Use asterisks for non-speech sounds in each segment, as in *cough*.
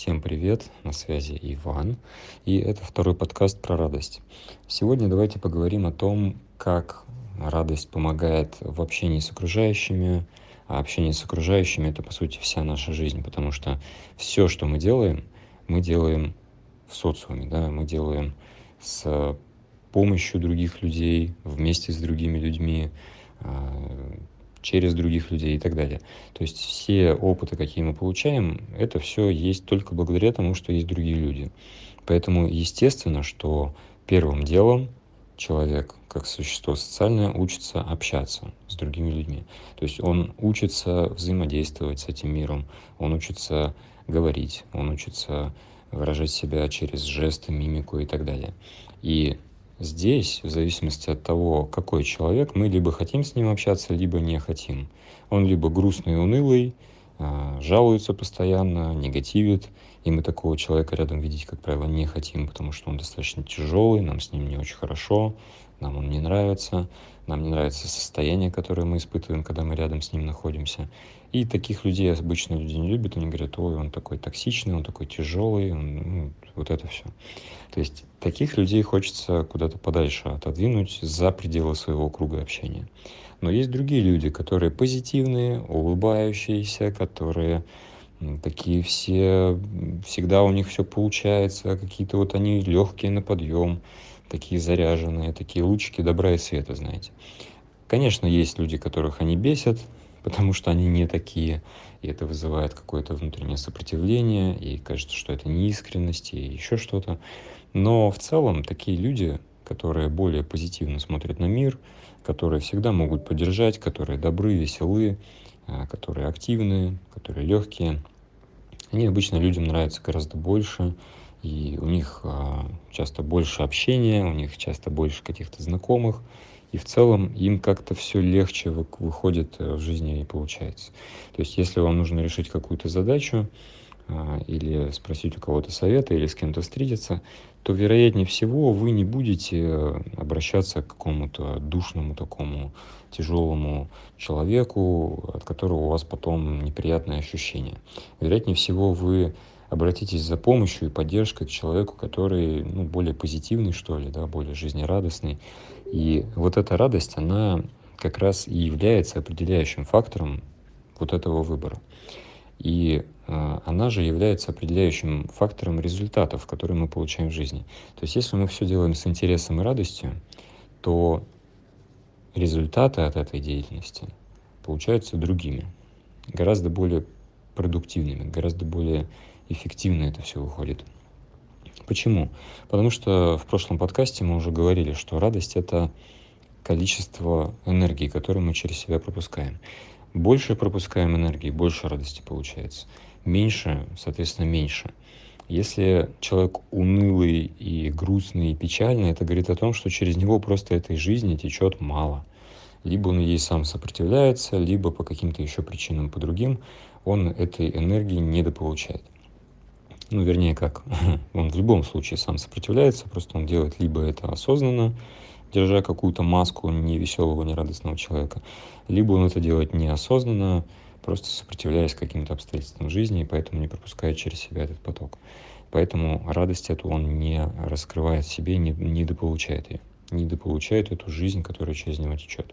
Всем привет, на связи Иван, и это второй подкаст про радость. Сегодня давайте поговорим о том, как радость помогает в общении с окружающими, а общение с окружающими — это, по сути, вся наша жизнь, потому что все, что мы делаем, мы делаем в социуме, да, мы делаем с помощью других людей, вместе с другими людьми, а, через других людей и так далее. То есть все опыты, какие мы получаем, это все есть только благодаря тому, что есть другие люди. Поэтому естественно, что первым делом человек, как существо социальное, учится общаться с другими людьми. То есть он учится взаимодействовать с этим миром, он учится говорить, он учится выражать себя через жесты, мимику и так далее. И Здесь, в зависимости от того, какой человек, мы либо хотим с ним общаться, либо не хотим. Он либо грустный и унылый, а, жалуется постоянно, негативит, и мы такого человека рядом видеть, как правило, не хотим, потому что он достаточно тяжелый, нам с ним не очень хорошо, нам он не нравится, нам не нравится состояние, которое мы испытываем, когда мы рядом с ним находимся. И таких людей обычно люди не любят, они говорят, ой, он такой токсичный, он такой тяжелый, он, ну, вот это все. То есть таких людей хочется куда-то подальше отодвинуть за пределы своего круга общения. Но есть другие люди, которые позитивные, улыбающиеся, которые такие все, всегда у них все получается, какие-то вот они легкие на подъем, такие заряженные, такие лучики добра и света, знаете. Конечно, есть люди, которых они бесят, потому что они не такие, и это вызывает какое-то внутреннее сопротивление, и кажется, что это неискренность, и еще что-то. Но в целом такие люди, которые более позитивно смотрят на мир, которые всегда могут поддержать, которые добры, веселы, а, которые активны, которые легкие, они обычно людям нравятся гораздо больше, и у них а, часто больше общения, у них часто больше каких-то знакомых, и в целом им как-то все легче выходит э, в жизни и получается. То есть если вам нужно решить какую-то задачу, а, или спросить у кого-то совета, или с кем-то встретиться, то, вероятнее всего, вы не будете э, обращаться к какому-то душному такому тяжелому человеку, от которого у вас потом неприятные ощущения. Вероятнее всего, вы обратитесь за помощью и поддержкой к человеку, который ну, более позитивный, что ли, да, более жизнерадостный. И вот эта радость, она как раз и является определяющим фактором вот этого выбора. И э, она же является определяющим фактором результатов, которые мы получаем в жизни. То есть если мы все делаем с интересом и радостью, то результаты от этой деятельности получаются другими, гораздо более продуктивными, гораздо более эффективно это все выходит. Почему? Потому что в прошлом подкасте мы уже говорили, что радость — это количество энергии, которую мы через себя пропускаем. Больше пропускаем энергии, больше радости получается. Меньше, соответственно, меньше. Если человек унылый и грустный и печальный, это говорит о том, что через него просто этой жизни течет мало. Либо он ей сам сопротивляется, либо по каким-то еще причинам, по другим, он этой энергии недополучает ну, вернее, как, *laughs* он в любом случае сам сопротивляется, просто он делает либо это осознанно, держа какую-то маску невеселого, нерадостного человека, либо он это делает неосознанно, просто сопротивляясь каким-то обстоятельствам жизни, и поэтому не пропускает через себя этот поток. Поэтому радость эту он не раскрывает себе, не, не дополучает ее, не дополучает эту жизнь, которая через него течет.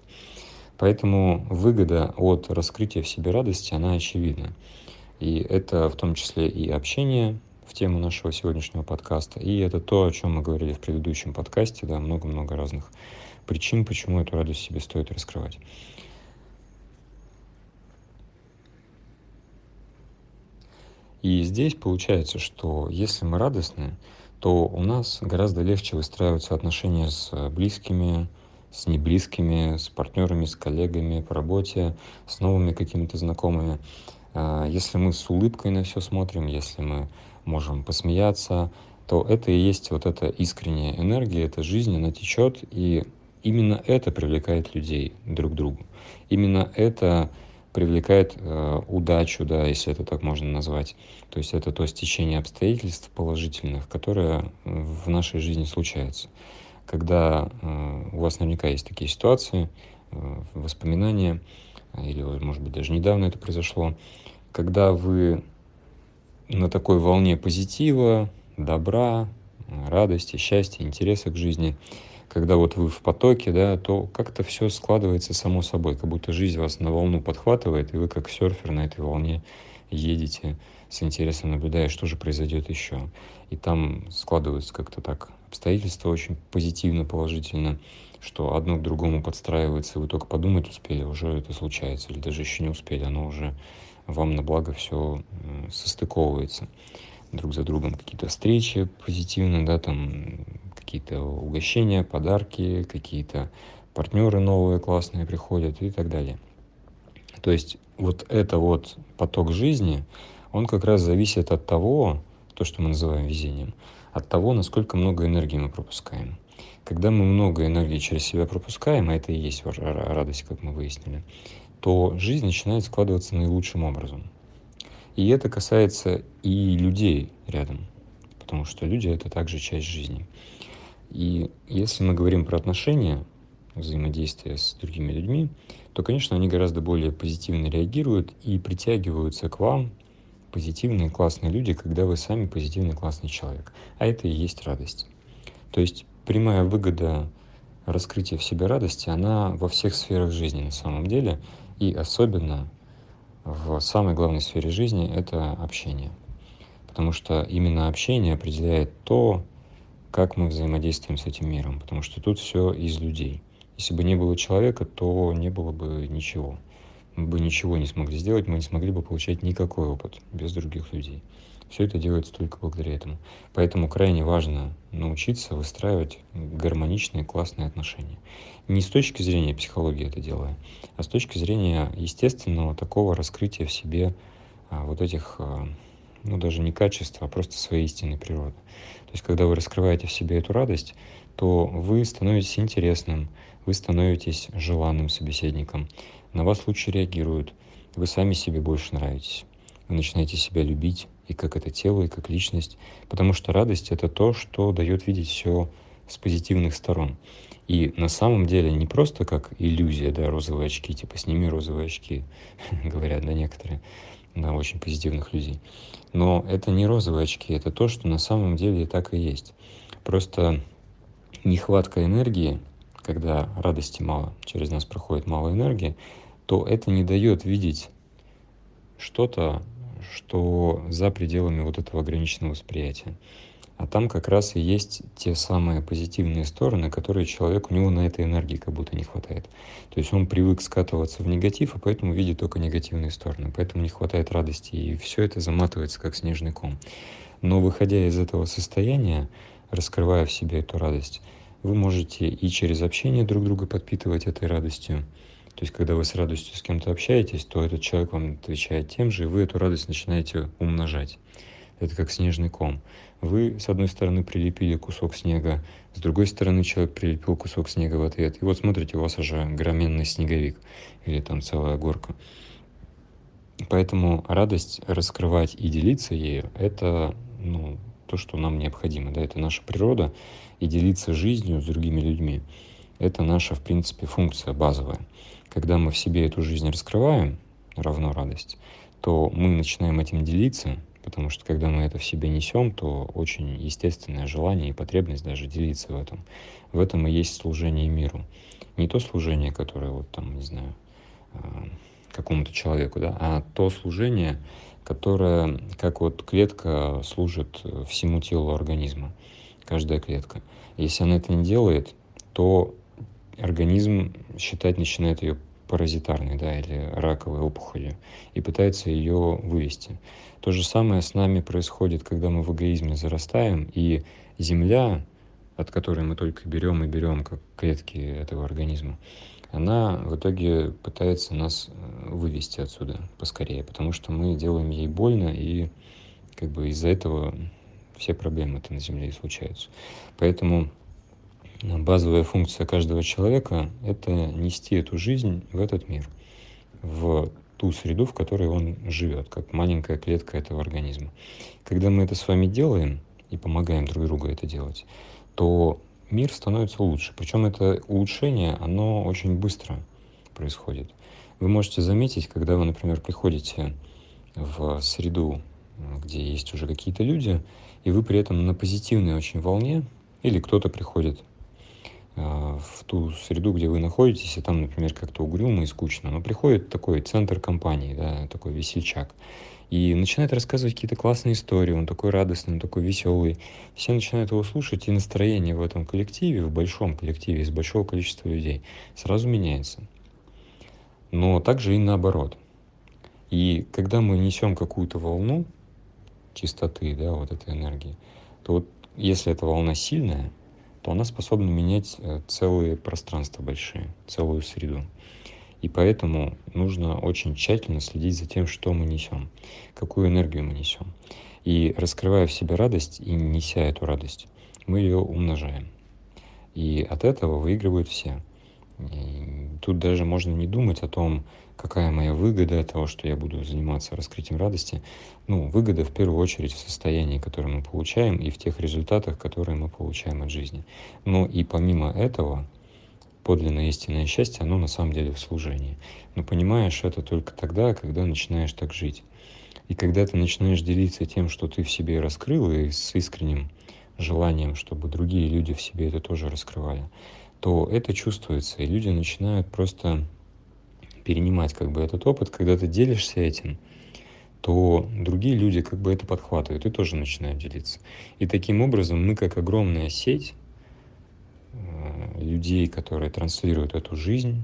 Поэтому выгода от раскрытия в себе радости, она очевидна. И это в том числе и общение, в тему нашего сегодняшнего подкаста. И это то, о чем мы говорили в предыдущем подкасте, да, много-много разных причин, почему эту радость себе стоит раскрывать. И здесь получается, что если мы радостны, то у нас гораздо легче выстраиваются отношения с близкими, с неблизкими, с партнерами, с коллегами по работе, с новыми какими-то знакомыми. А, если мы с улыбкой на все смотрим, если мы можем посмеяться, то это и есть вот эта искренняя энергия, эта жизнь, она течет, и именно это привлекает людей друг к другу. Именно это привлекает э, удачу, да, если это так можно назвать. То есть это то стечение обстоятельств положительных, которое в нашей жизни случается. Когда э, у вас наверняка есть такие ситуации, э, воспоминания, или, может быть, даже недавно это произошло, когда вы на такой волне позитива, добра, радости, счастья, интереса к жизни, когда вот вы в потоке, да, то как-то все складывается само собой, как будто жизнь вас на волну подхватывает, и вы как серфер на этой волне едете, с интересом наблюдая, что же произойдет еще. И там складываются как-то так обстоятельства очень позитивно, положительно, что одно к другому подстраивается, вы только подумать успели, уже это случается, или даже еще не успели, оно уже вам на благо все состыковывается друг за другом какие-то встречи позитивные, да, там какие-то угощения, подарки, какие-то партнеры новые классные приходят и так далее. То есть вот это вот поток жизни, он как раз зависит от того, то, что мы называем везением, от того, насколько много энергии мы пропускаем. Когда мы много энергии через себя пропускаем, а это и есть радость, как мы выяснили, то жизнь начинает складываться наилучшим образом. И это касается и людей рядом, потому что люди — это также часть жизни. И если мы говорим про отношения, взаимодействие с другими людьми, то, конечно, они гораздо более позитивно реагируют и притягиваются к вам позитивные, классные люди, когда вы сами позитивный, классный человек. А это и есть радость. То есть прямая выгода раскрытия в себе радости, она во всех сферах жизни на самом деле, и особенно в самой главной сфере жизни — это общение. Потому что именно общение определяет то, как мы взаимодействуем с этим миром. Потому что тут все из людей. Если бы не было человека, то не было бы ничего. Бы ничего не смогли сделать, мы не смогли бы получать никакой опыт без других людей. Все это делается только благодаря этому. Поэтому крайне важно научиться выстраивать гармоничные, классные отношения. Не с точки зрения психологии это делаю, а с точки зрения естественного такого раскрытия в себе а, вот этих, а, ну даже не качеств, а просто своей истинной природы. То есть, когда вы раскрываете в себе эту радость, то вы становитесь интересным, вы становитесь желанным собеседником, на вас лучше реагируют, вы сами себе больше нравитесь, вы начинаете себя любить, и как это тело, и как личность. Потому что радость — это то, что дает видеть все с позитивных сторон. И на самом деле не просто как иллюзия, да, розовые очки, типа сними розовые очки, *laughs* говорят, да, некоторые, да, очень позитивных людей. Но это не розовые очки, это то, что на самом деле так и есть. Просто нехватка энергии, когда радости мало, через нас проходит мало энергии, то это не дает видеть что-то что за пределами вот этого ограниченного восприятия. А там как раз и есть те самые позитивные стороны, которые человек, у него на этой энергии как будто не хватает. То есть он привык скатываться в негатив, и поэтому видит только негативные стороны. Поэтому не хватает радости, и все это заматывается как снежный ком. Но выходя из этого состояния, раскрывая в себе эту радость, вы можете и через общение друг друга подпитывать этой радостью, то есть, когда вы с радостью с кем-то общаетесь, то этот человек вам отвечает тем же, и вы эту радость начинаете умножать. Это как снежный ком. Вы, с одной стороны, прилепили кусок снега, с другой стороны, человек прилепил кусок снега в ответ. И вот смотрите, у вас уже громенный снеговик или там целая горка. Поэтому радость раскрывать и делиться ею – это ну, то, что нам необходимо. Да? Это наша природа. И делиться жизнью с другими людьми – это наша, в принципе, функция базовая когда мы в себе эту жизнь раскрываем, равно радость, то мы начинаем этим делиться, потому что когда мы это в себе несем, то очень естественное желание и потребность даже делиться в этом. В этом и есть служение миру. Не то служение, которое вот там, не знаю, а, какому-то человеку, да, а то служение, которое, как вот клетка служит всему телу организма, каждая клетка. Если она это не делает, то организм считать начинает ее паразитарной, да, или раковой опухолью, и пытается ее вывести. То же самое с нами происходит, когда мы в эгоизме зарастаем, и земля, от которой мы только берем и берем, как клетки этого организма, она в итоге пытается нас э, вывести отсюда поскорее, потому что мы делаем ей больно, и как бы из-за этого все проблемы это на Земле и случаются. Поэтому базовая функция каждого человека — это нести эту жизнь в этот мир, в ту среду, в которой он живет, как маленькая клетка этого организма. Когда мы это с вами делаем и помогаем друг другу это делать, то мир становится лучше. Причем это улучшение, оно очень быстро происходит. Вы можете заметить, когда вы, например, приходите в среду где есть уже какие-то люди, и вы при этом на позитивной очень волне, или кто-то приходит в ту среду, где вы находитесь, и там, например, как-то угрюмо и скучно, но приходит такой центр компании, да, такой весельчак, и начинает рассказывать какие-то классные истории, он такой радостный, он такой веселый. Все начинают его слушать, и настроение в этом коллективе, в большом коллективе, из большого количества людей сразу меняется. Но также и наоборот. И когда мы несем какую-то волну чистоты, да, вот этой энергии, то вот если эта волна сильная, то она способна менять э, целые пространства большие, целую среду. И поэтому нужно очень тщательно следить за тем, что мы несем, какую энергию мы несем. И раскрывая в себе радость и неся эту радость, мы ее умножаем. И от этого выигрывают все. И тут даже можно не думать о том, какая моя выгода от того, что я буду заниматься раскрытием радости. Ну, выгода в первую очередь в состоянии, которое мы получаем, и в тех результатах, которые мы получаем от жизни. Но и помимо этого, подлинное истинное счастье, оно на самом деле в служении. Но понимаешь это только тогда, когда начинаешь так жить. И когда ты начинаешь делиться тем, что ты в себе раскрыл, и с искренним желанием, чтобы другие люди в себе это тоже раскрывали, то это чувствуется, и люди начинают просто перенимать как бы этот опыт, когда ты делишься этим, то другие люди как бы это подхватывают и тоже начинают делиться. И таким образом мы как огромная сеть Э, людей, которые транслируют эту жизнь,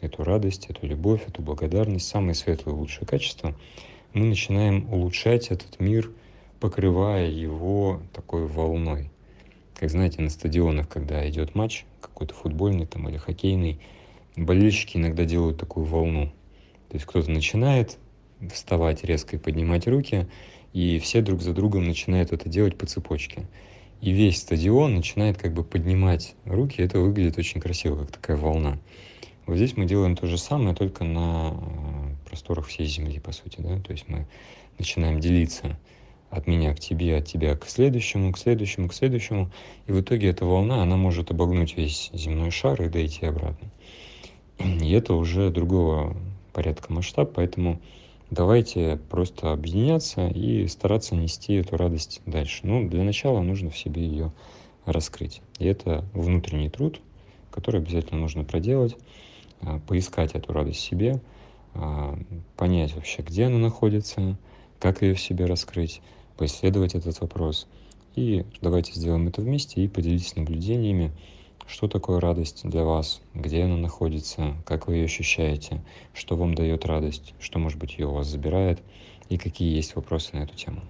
эту радость, эту любовь, эту благодарность, самые светлые, лучшие качества, мы начинаем улучшать этот мир, покрывая его такой волной. Как знаете, на стадионах, когда идет матч, какой-то футбольный там или хоккейный, болельщики иногда делают такую волну. То есть кто-то начинает вставать резко и поднимать руки, и все друг за другом начинают это делать по цепочке и весь стадион начинает как бы поднимать руки, это выглядит очень красиво, как такая волна. Вот здесь мы делаем то же самое, только на э, просторах всей Земли, по сути, да, то есть мы начинаем делиться от меня к тебе, от тебя к следующему, к следующему, к следующему, и в итоге эта волна, она может обогнуть весь земной шар и дойти обратно. И это уже другого порядка масштаб, поэтому давайте просто объединяться и стараться нести эту радость дальше. Ну, для начала нужно в себе ее раскрыть. И это внутренний труд, который обязательно нужно проделать, а, поискать эту радость в себе, а, понять вообще, где она находится, как ее в себе раскрыть, поисследовать этот вопрос. И давайте сделаем это вместе и поделитесь наблюдениями, что такое радость для вас? Где она находится? Как вы ее ощущаете? Что вам дает радость? Что, может быть, ее у вас забирает? И какие есть вопросы на эту тему?